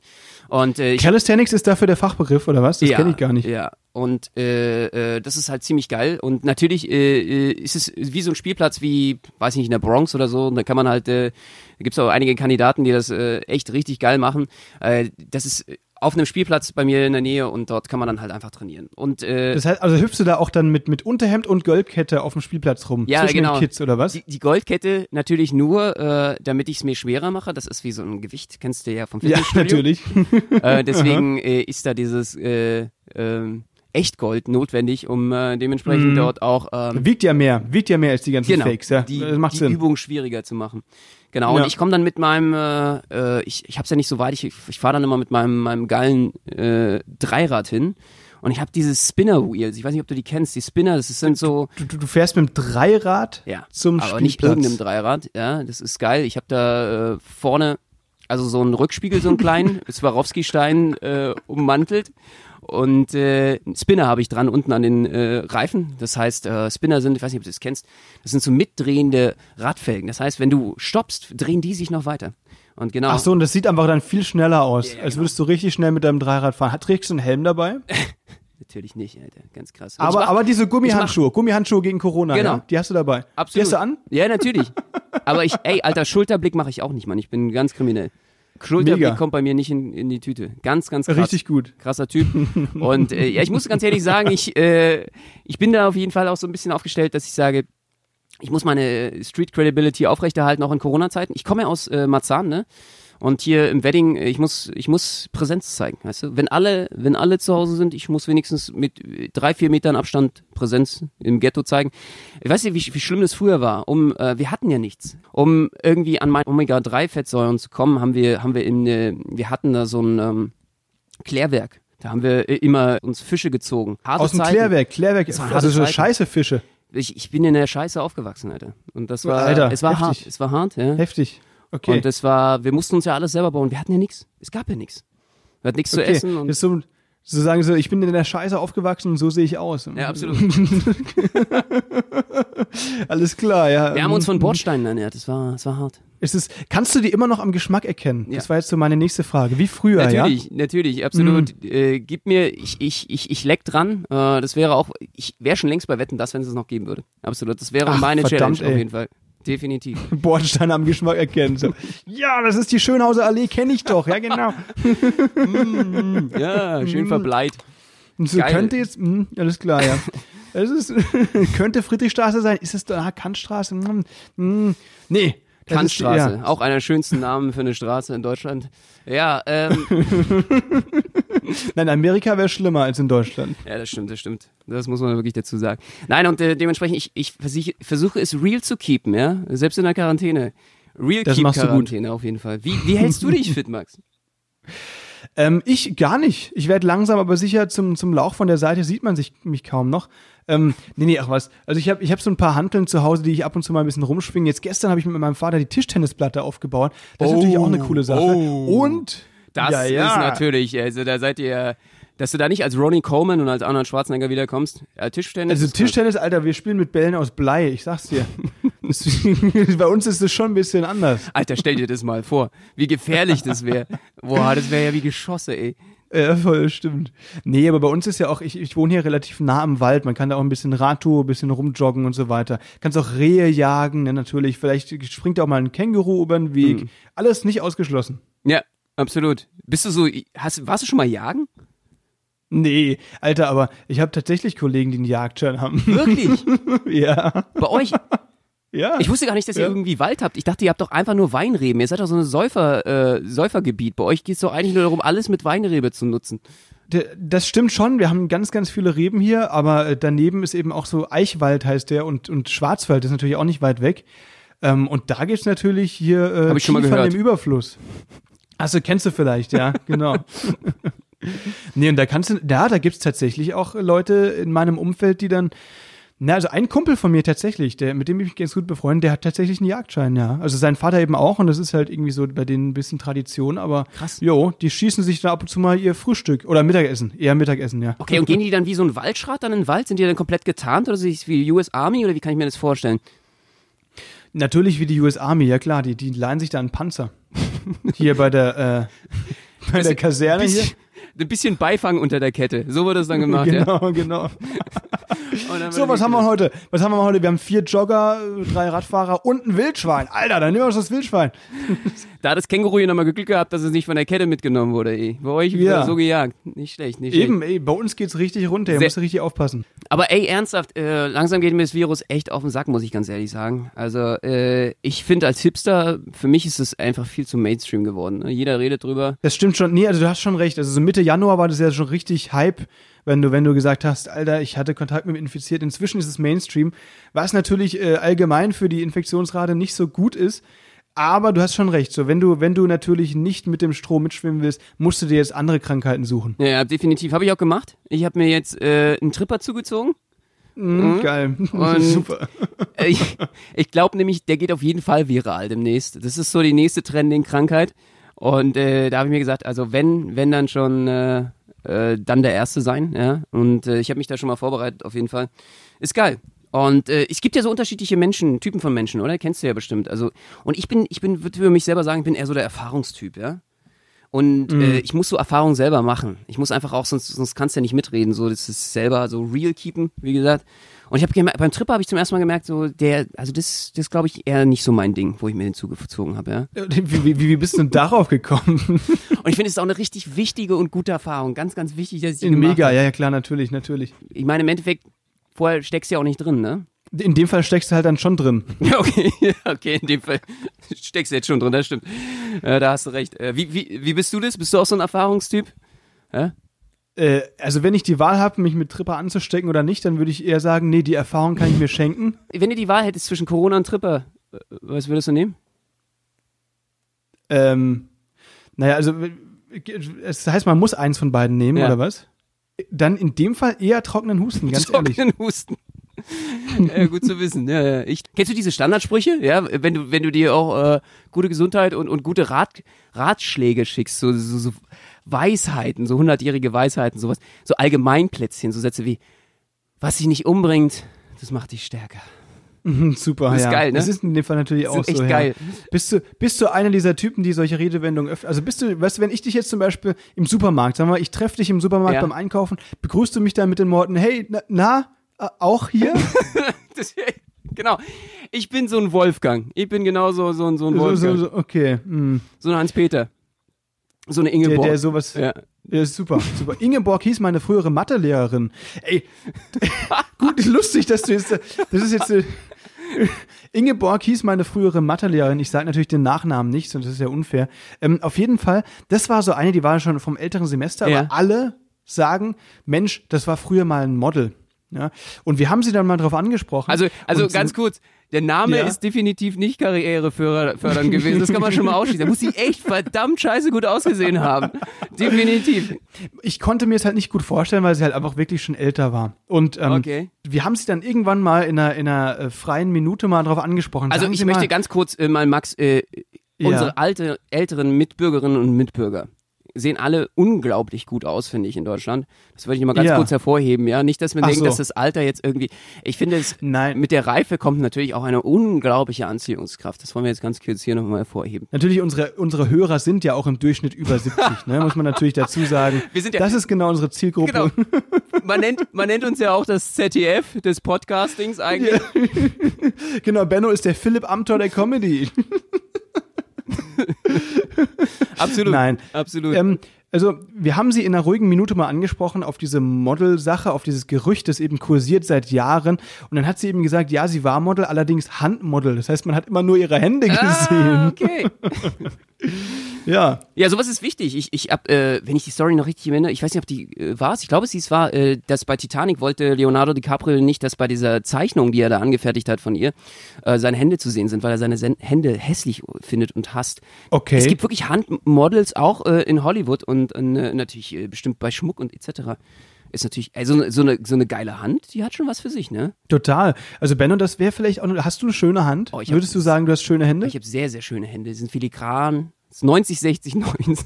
Und äh, Calisthenics ist dafür der Fachbegriff, oder was? Das ja, kenne ich gar nicht. Ja, und äh, äh, das ist halt ziemlich geil. Und natürlich äh, äh, ist es wie so ein Spielplatz wie, weiß ich nicht, in der Bronx oder so. Und da kann man halt, äh, da gibt's auch einige Kandidaten, die das äh, echt richtig geil machen. Äh, das ist auf einem Spielplatz bei mir in der Nähe und dort kann man dann halt einfach trainieren. Und äh, Das heißt, also hüpfst du da auch dann mit, mit Unterhemd und Goldkette auf dem Spielplatz rum? Ja, zwischen genau. den Kids oder was? die, die Goldkette natürlich nur, äh, damit ich es mir schwerer mache. Das ist wie so ein Gewicht, kennst du ja vom ja, Fitnessstudio. (laughs) natürlich. Äh, deswegen (laughs) äh, ist da dieses äh, ähm, Echtgold notwendig, um äh, dementsprechend Mhm. dort auch ähm, Wiegt ja mehr, wiegt ja mehr als die ganzen genau, Fakes, ja. die, das macht die Sinn. Übung schwieriger zu machen. Genau, Ja. und ich komme dann mit meinem, äh, äh, ich, ich hab's ja nicht so weit, ich, ich fahre dann immer mit meinem, meinem geilen äh, Dreirad hin und ich habe diese Spinner Wheels, ich weiß nicht, ob du die kennst, die Spinner, das sind so, Du, du, du fährst mit dem Dreirad ja, zum aber nicht Spielplatz. irgendeinem Dreirad, ja, das ist geil. Ich habe da äh, vorne, also so einen Rückspiegel, so einen kleinen, (laughs) Swarovski-Stein äh, ummantelt und äh, Spinner habe ich dran unten an den äh, Reifen. Das heißt, äh, Spinner sind, ich weiß nicht, ob du das kennst, das sind so mitdrehende Radfelgen. Das heißt, wenn du stoppst, drehen die sich noch weiter. Und genau. Ach so, und das sieht einfach dann viel schneller aus, ja, als genau. würdest du richtig schnell mit deinem Dreirad fahren. Hat, trägst du einen Helm dabei? (laughs) Natürlich nicht, Alter. Ganz krass. Ich Aber, mach- aber diese Gummihandschuhe, Gummihandschuhe gegen Corona, Genau. ja? die hast du dabei. Absolut. Die hast du an? Ja, natürlich. Aber ich, ey, alter, Schulterblick mache ich auch nicht, Mann. Ich bin ganz kriminell. Schulterblick kommt bei mir nicht in, in die Tüte. Ganz, ganz krass. Richtig gut. krasser Typ. (laughs) Und äh, ja, ich muss ganz ehrlich sagen, ich, äh, ich bin da auf jeden Fall auch so ein bisschen aufgestellt, dass ich sage, ich muss meine Street Credibility aufrechterhalten, auch in Corona-Zeiten. Ich komme ja aus äh, Marzahn, ne? Und hier im Wedding, ich muss, ich muss Präsenz zeigen, weißt du? Wenn alle, wenn alle zu Hause sind, ich muss wenigstens mit drei, vier Metern Abstand Präsenz im Ghetto zeigen. Ich weiß nicht, wie, wie schlimm das früher war. Um, äh, wir hatten ja nichts. Um irgendwie an mein Omega-3-Fettsäuren zu kommen, haben wir, haben wir in, äh, wir hatten da so ein ähm, Klärwerk. Da haben wir äh, immer uns Fische gezogen. Harte Aus dem Zeiten. Klärwerk, Klärwerk, also so Zeiten. scheiße Fische. Ich, ich bin in der Scheiße aufgewachsen, Alter. Und das war, Alter, es war hart. heftig. Es war hart, ja. Heftig. Okay. Und das war, wir mussten uns ja alles selber bauen. Wir hatten ja nichts. Es gab ja nichts. Wir hatten nichts zu okay. essen. Und, das ist so, so sagen so, ich bin in der Scheiße aufgewachsen und so sehe ich aus. ja, absolut. (laughs) Alles klar, ja. Wir haben uns von Bordsteinen ernährt. Es war, es war hart. Ist es, kannst du die immer noch am Geschmack erkennen? Ja. Das war jetzt so meine nächste Frage. Wie früher, Natürlich, natürlich, absolut. Äh, gib mir, ich, ich, ich, ich leck dran. Äh, das wäre auch, ich wäre schon längst bei Wetten, das, wenn es es noch geben würde. Absolut. Das wäre Ach, meine verdammt, Challenge auf ey. jeden Fall. Definitiv. (laughs) ja? Bordsteine am Geschmack erkennen. So. ja, das ist die Schönhauser Allee, kenne ich doch. Ja, genau. Ja, schön verbleit. Und so Geil. könnte jetzt, mh, alles klar, ja. Es ist, (laughs) könnte Friedrichstraße sein. Ist es da Kantstraße? Hm, hm, nee. Kantstraße, ja. auch einer der schönsten Namen für eine Straße in Deutschland. Ja, ähm, (laughs) Nein, Amerika wäre schlimmer als in Deutschland. Ja, das stimmt, das stimmt. Das muss man wirklich dazu sagen. Nein, und äh, dementsprechend, ich, ich versuche, versuche es real zu keepen, ja. Selbst in der Quarantäne. Real Das keep machst du gut. Quarantäne auf jeden Fall. Wie, wie hältst du dich fit, Max? Ähm, ich gar nicht. Ich werde langsam, aber sicher zum, zum Lauch von der Seite sieht man sich mich kaum noch. Ähm, nee, nee, ach was. Also ich habe ich hab so ein paar Hanteln zu Hause, die ich ab und zu mal ein bisschen rumschwinge. Jetzt gestern habe ich mit meinem Vater die Tischtennisplatte aufgebaut. Das ist Oh, natürlich auch eine coole Sache. oh. Und Das ja, ja. ist natürlich, also da seid ihr, dass du da nicht als Ronnie Coleman und als Arnold Schwarzenegger wiederkommst. Ja, Tischtennis. Also ist. Tischtennis, Alter, wir spielen mit Bällen aus Blei, ich sag's dir. (laughs) Bei uns ist es schon ein bisschen anders. Alter, stell dir das mal vor, wie gefährlich das wäre. Boah, das wäre ja wie Geschosse, ey. (laughs) Ja, voll, stimmt. Nee, aber bei uns ist ja auch, ich, ich wohne hier relativ nah am Wald, man kann da auch ein bisschen Radtour, ein bisschen rumjoggen und so weiter. Kannst auch Rehe jagen, ne, natürlich. Vielleicht springt auch mal ein Känguru über den Weg. Alles nicht ausgeschlossen. Ja, absolut. Bist du so, hast, warst du schon mal jagen? Nee, Alter, aber ich habe tatsächlich Kollegen, die einen Jagdschein haben. Wirklich? (laughs) ja, Bei euch? Ja. Ich wusste gar nicht, dass ihr Ja. irgendwie Wald habt. Ich dachte, ihr habt doch einfach nur Weinreben. Ihr seid doch so ein Säufer, äh, Säufergebiet. Bei euch geht es doch eigentlich nur darum, alles mit Weinrebe zu nutzen. Das stimmt schon, wir haben ganz, ganz viele Reben hier, aber äh, daneben ist eben auch so Eichwald heißt der und, und Schwarzwald ist natürlich auch nicht weit weg. Ähm, und da gibt's natürlich hier äh, Hab ich schon mal gehört. im Überfluss. Achso, kennst du vielleicht, ja, (laughs) genau. nee, und da kannst du, da, da gibt's tatsächlich auch Leute in meinem Umfeld, die dann, na, also ein Kumpel von mir tatsächlich, der, mit dem ich mich ganz gut befreundet, der hat tatsächlich einen Jagdschein, ja. Also sein Vater eben auch und das ist halt irgendwie so bei denen ein bisschen Tradition, aber Krass. jo, die schießen sich da ab und zu mal ihr Frühstück oder Mittagessen, eher Mittagessen, ja. Okay, und gehen die dann wie so ein Waldschrat dann in den Wald? Sind die dann komplett getarnt oder sind die wie US Army oder wie kann ich mir das vorstellen? Natürlich wie die US Army, ja klar, die, die leihen sich da einen Panzer. (laughs) Hier bei der, äh, bei der Kaserne hier. Bisschen, ein bisschen Beifang unter der Kette. So wird das dann gemacht, ja. (laughs) Genau, genau. (laughs) So, was haben wir wieder- heute? Was haben wir heute? Wir haben vier Jogger, drei Radfahrer und ein Wildschwein. Alter, dann nehmen wir uns das Wildschwein. Da hat das Känguru hier nochmal Glück gehabt, dass es nicht von der Kette mitgenommen wurde, ey. Bei euch Ja. ja. so gejagt. Nicht schlecht, nicht schlecht. Eben, ey, bei uns geht's richtig runter. Ihr müsst richtig aufpassen. Aber ey, ernsthaft, äh, langsam geht mir das Virus echt auf den Sack, muss ich ganz ehrlich sagen. Also, äh, ich finde als Hipster, für mich ist es einfach viel zu Mainstream geworden. Ne? Jeder redet drüber. Das stimmt schon. Nee, also du hast schon recht. Also so Mitte Januar war das ja schon richtig Hype, wenn du, wenn du gesagt hast, Alter, ich hatte Kontakt mit dem Infiziert. Inzwischen ist es Mainstream, was natürlich äh, allgemein für die Infektionsrate nicht so gut ist. Aber du hast schon recht. So, wenn du, wenn du natürlich nicht mit dem Strom mitschwimmen willst, musst du dir jetzt andere Krankheiten suchen. Ja, definitiv. Habe ich auch gemacht. Ich habe mir jetzt äh, einen Tripper zugezogen. Mhm, Geil. (laughs) Und- Super. Äh, ich ich glaube nämlich, der geht auf jeden Fall viral demnächst. Das ist so die nächste Trending-Krankheit. Und äh, da habe ich mir gesagt, also wenn, wenn dann schon, äh, äh, dann der Erste sein. Ja? Und äh, ich habe mich da schon mal vorbereitet, auf jeden Fall. Ist geil. Und äh, es gibt ja so unterschiedliche Menschen, Typen von Menschen, oder? Kennst du ja bestimmt. Also, und ich bin, ich bin, würde für mich selber sagen, ich bin eher so der Erfahrungstyp, ja. Und äh, ich muss so Erfahrungen selber machen. Ich muss einfach auch, sonst, sonst kannst du ja nicht mitreden. So, das ist selber so real keepen, wie gesagt. Und ich habe gemerkt, beim Tripper habe ich zum ersten Mal gemerkt, so der, also das, das glaube ich eher nicht so mein Ding, wo ich mir den zugezogen habe, ja. Wie, wie, wie bist du denn darauf gekommen? (laughs) Und ich finde, es ist auch eine richtig wichtige und gute Erfahrung. Ganz, ganz wichtig, dass ich die Mega, ja, ja, klar, natürlich, natürlich. Ich meine, im Endeffekt, vorher steckst du ja auch nicht drin, ne? In dem Fall steckst du halt dann schon drin. (laughs) Ja, okay, okay, in dem Fall (laughs) steckst du jetzt schon drin, das stimmt. Ja, da hast du recht. Äh, wie, wie, wie bist du das? Bist du auch so ein Erfahrungstyp? Ja? Äh, also wenn ich die Wahl habe, mich mit Tripper anzustecken oder nicht, dann würde ich eher sagen, nee, die Erfahrung kann ich mir schenken. Wenn du die Wahl hättest zwischen Corona und Tripper, äh, was würdest du nehmen? Ähm, naja, also es heißt, man muss eins von beiden nehmen, Ja. oder was? Dann in dem Fall eher trockenen Husten, ganz (laughs) ehrlich. Trockenen Husten. (laughs) ja, gut zu wissen. Ja, ja. Ich, kennst du diese Standardsprüche? Ja, wenn du, wenn du dir auch äh, gute Gesundheit und, und gute Rat, Ratschläge schickst, so, so, so Weisheiten, so hundertjährige Weisheiten, sowas, so Allgemeinplätzchen, so Sätze wie, was dich nicht umbringt, das macht dich stärker. (laughs) Super, Das ist ja. geil, ne? Das ist in dem Fall natürlich Das auch ist echt so. geil. Ja. Bist du, bist du einer dieser Typen, die solche Redewendungen öfter, also bist du, weißt du, wenn ich dich jetzt zum Beispiel im Supermarkt, sagen wir mal, ich treffe dich im Supermarkt Ja. beim Einkaufen, begrüßt du mich dann mit den Worten, hey, na, na äh, auch hier? (laughs) Genau. Ich bin so ein Wolfgang. Ich bin genau so, so, ein- so ein so, Wolfgang. so, So, so, okay. hm. ein Hans-Peter. So eine Der, Ingeborg. der sowas, ja. Ja, ist super, super. Ingeborg hieß meine frühere Mathelehrerin. Ey, (laughs) gut, lustig, dass du jetzt, das ist jetzt, äh, Ingeborg hieß meine frühere Mathelehrerin. Ich sage natürlich den Nachnamen nicht, sonst ist ja unfair. Ähm, auf jeden Fall, das war so eine, die war schon vom älteren Semester, Ja. aber alle sagen, Mensch, das war früher mal ein Model. Ja, und wir haben sie dann mal drauf angesprochen. Also, also Und- ganz kurz, der Name Ja. ist definitiv nicht karrierefördernd gewesen. Das kann man schon mal ausschließen. Da muss sie echt verdammt scheiße gut ausgesehen haben. Definitiv. ich konnte mir es halt nicht gut vorstellen, weil sie halt einfach wirklich schon älter war. Und ähm, Okay. wir haben sie dann irgendwann mal in einer, in einer äh, freien Minute mal drauf angesprochen. Also ich möchte ganz kurz äh, mal, Max, äh, Ja. unsere alte, älteren Mitbürgerinnen und Mitbürger sehen alle unglaublich gut aus, finde ich, in Deutschland. Das würde ich mal ganz Ja. kurz hervorheben, ja. Nicht, dass man Ach denkt, so. dass das Alter jetzt irgendwie. Ich finde es Nein. mit der Reife kommt natürlich auch eine unglaubliche Anziehungskraft. Das wollen wir jetzt ganz kurz hier nochmal hervorheben. Natürlich, unsere, unsere Hörer sind ja auch im Durchschnitt über (laughs) 70, ne? muss man natürlich dazu sagen. (laughs) Wir sind ja- das ist genau unsere Zielgruppe. Genau. (laughs) Man nennt, man nennt uns ja auch das ZDF des Podcastings eigentlich. Genau, Benno ist der Philipp Amthor der Comedy. (laughs) Absolut. Nein. Absolut. Ähm, also, wir haben sie in einer ruhigen Minute mal angesprochen auf diese Model-Sache, auf dieses Gerücht, das eben kursiert seit Jahren. Und dann hat sie eben gesagt, ja, sie war Model, allerdings Handmodel. Das heißt, man hat immer nur ihre Hände gesehen. ah, okay. (laughs) Ja. Ja, sowas ist wichtig. Ich, ich hab, äh, wenn ich die Story noch richtig erinnere, ich weiß nicht, ob die äh, war Ich glaube, es war, äh, dass bei Titanic wollte Leonardo DiCaprio nicht, dass bei dieser Zeichnung, die er da angefertigt hat von ihr, äh, seine Hände zu sehen sind, weil er seine Sen Hände hässlich findet und hasst. Okay. Es gibt wirklich Handmodels auch äh, in Hollywood und äh, natürlich äh, bestimmt bei Schmuck und etc. Ist natürlich, also so eine, so eine geile Hand, die hat schon was für sich, ne? Total. Also, Benno, das wäre vielleicht auch, hast du eine schöne Hand? Oh, Würdest du sagen, du hast schöne Hände? Ich habe sehr, sehr schöne Hände. Die sind filigran. Das ist 90, 60, 90.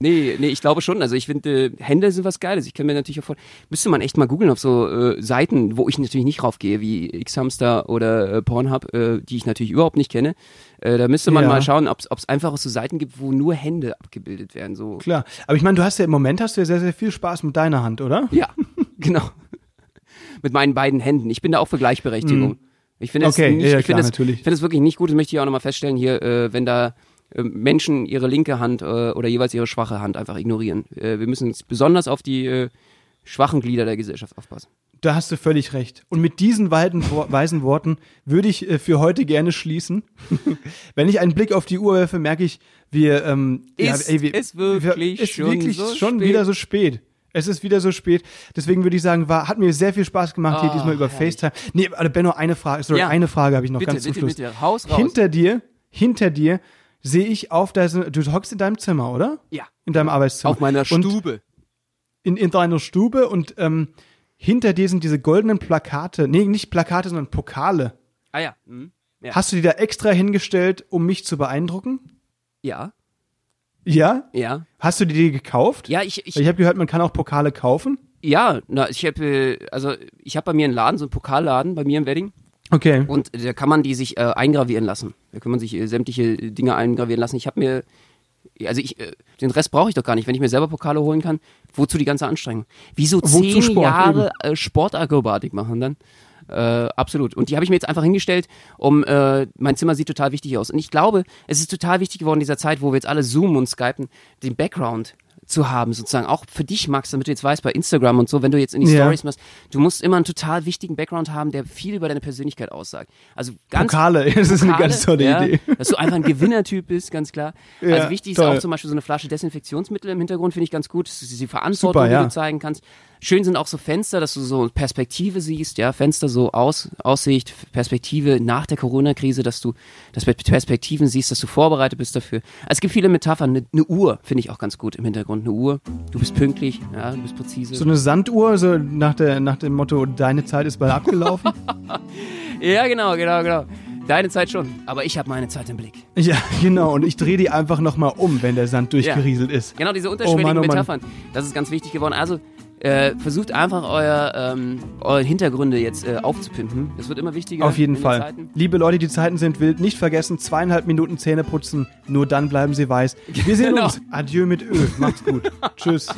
Nee, nee, ich glaube schon. Also ich finde, äh, Hände sind was Geiles. Ich kann mir natürlich auch vor. Müsste man echt mal googeln auf so äh, Seiten, wo ich natürlich nicht raufgehe, wie Xhamster oder äh, Pornhub, äh, die ich natürlich überhaupt nicht kenne. Äh, da müsste man Ja. mal schauen, ob es einfach so Seiten gibt, wo nur Hände abgebildet werden. So. Klar. Aber ich meine, du hast ja im Moment hast du ja sehr, sehr viel Spaß mit deiner Hand, oder? Ja, (laughs) genau. Mit meinen beiden Händen. Ich bin da auch für Gleichberechtigung. Ich finde es. Okay, nicht, ja, ich finde es, natürlich. ich finde es wirklich nicht gut, das möchte ich auch nochmal feststellen hier, äh, wenn da Menschen ihre linke Hand äh, oder jeweils ihre schwache Hand einfach ignorieren. Äh, wir müssen jetzt besonders auf die äh, schwachen Glieder der Gesellschaft aufpassen. Da hast du völlig recht. Und mit diesen weisen, (laughs) weisen Worten würde ich für heute gerne schließen. (laughs) Wenn ich einen Blick auf die Uhr werfe, merke ich, wir, ähm, Ist wir, es wirklich ist schon wirklich so schon wieder so spät. Es ist wieder so spät. Deswegen würde ich sagen, war, hat mir sehr viel Spaß gemacht hier Oh, diesmal über herrlich. FaceTime. Nee, aber Benno, eine Frage, sorry, Ja. eine Frage habe ich noch Bitte, ganz zum bitte, Schluss. bitte. Haus raus. Hinter dir, hinter dir sehe ich auf deinem, du hockst in deinem Zimmer, oder? ja, In deinem Arbeitszimmer. auf meiner Und Stube. in, in deiner Stube und ähm, hinter dir sind diese goldenen Plakate, nee, nicht Plakate, sondern Pokale. Ah ja. Mhm. Ja. Hast du die da extra hingestellt, um mich zu beeindrucken? ja, Ja? ja. Hast du die dir gekauft? Ja, ich, ich, Ich habe gehört, man kann auch Pokale kaufen. ja, na, ich habe, äh, also ich habe bei mir einen Laden, so einen Pokalladen bei mir im Wedding. Okay. Und da kann man die sich äh, eingravieren lassen. Da kann man sich äh, sämtliche Dinge eingravieren lassen. Ich habe mir also ich, äh, den Rest brauche ich doch gar nicht. Wenn ich mir selber Pokale holen kann, wozu die ganze Anstrengung? Wieso zehn Sport, Jahre äh, Sportakrobatik machen dann? Äh, absolut. Und die habe ich mir jetzt einfach hingestellt, um äh, mein Zimmer sieht total wichtig aus. Und ich glaube, es ist total wichtig geworden in dieser Zeit, wo wir jetzt alle zoomen und skypen, den Background zu haben, sozusagen. Auch für dich, Max, damit du jetzt weißt, bei Instagram und so, wenn du jetzt in die Ja. Stories machst, du musst immer einen total wichtigen Background haben, der viel über deine Persönlichkeit aussagt. Also ganz Pokale, (laughs) das ist eine ganz tolle ja, Idee. Dass du einfach ein Gewinnertyp bist, ganz klar. Ja, also wichtig toll. ist auch zum Beispiel so eine Flasche Desinfektionsmittel im Hintergrund, finde ich ganz gut. Das ist die Verantwortung, Super, die du zeigen kannst. Schön sind auch so Fenster, dass du so Perspektive siehst, ja, Fenster so aus, Aussicht, Perspektive nach der Corona-Krise, dass du das mit Perspektiven siehst, dass du vorbereitet bist dafür. Also es gibt viele Metaphern. Eine, eine Uhr finde ich auch ganz gut im Hintergrund. Eine Uhr. Du bist pünktlich, ja, du bist präzise. So eine Sanduhr, so nach, der, nach dem Motto, deine Zeit ist bald abgelaufen. (laughs) ja, genau, genau, genau. Deine Zeit schon, aber ich habe meine Zeit im Blick. ja, genau. Und ich drehe die einfach nochmal um, wenn der Sand durchgerieselt ist. Genau, diese unterschwelligen Oh Mann, oh Mann. Metaphern. Das ist ganz wichtig geworden. Also äh, versucht einfach euer, ähm, eure Hintergründe jetzt äh, aufzupimpen. Das wird immer wichtiger. Auf jeden Fall. Zeiten. Liebe Leute, die Zeiten sind wild. Nicht vergessen, zweieinhalb Minuten Zähne putzen. Nur dann bleiben sie weiß. Wir sehen Genau. uns. Adieu mit Ö. Macht's gut. (laughs) Tschüss.